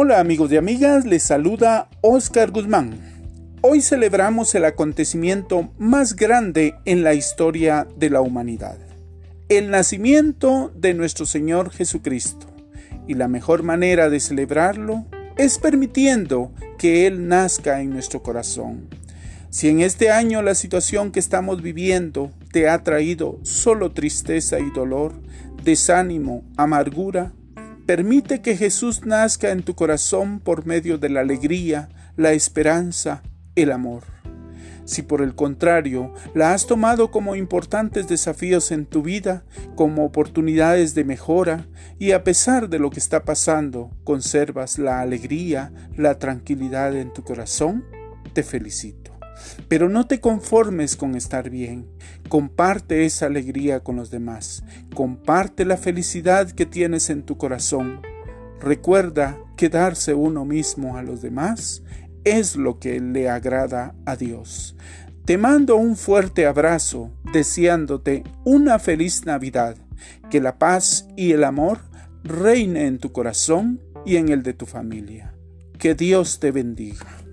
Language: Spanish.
Hola amigos y amigas, les saluda Oscar Guzmán. Hoy celebramos el acontecimiento más grande en la historia de la humanidad, el nacimiento de nuestro Señor Jesucristo. Y la mejor manera de celebrarlo es permitiendo que Él nazca en nuestro corazón. Si en este año la situación que estamos viviendo te ha traído solo tristeza y dolor, desánimo, amargura, Permite que Jesús nazca en tu corazón por medio de la alegría, la esperanza, el amor. Si por el contrario la has tomado como importantes desafíos en tu vida, como oportunidades de mejora, y a pesar de lo que está pasando, conservas la alegría, la tranquilidad en tu corazón, te felicito. Pero no te conformes con estar bien. Comparte esa alegría con los demás. Comparte la felicidad que tienes en tu corazón. Recuerda que darse uno mismo a los demás es lo que le agrada a Dios. Te mando un fuerte abrazo, deseándote una feliz Navidad, que la paz y el amor reine en tu corazón y en el de tu familia. Que Dios te bendiga.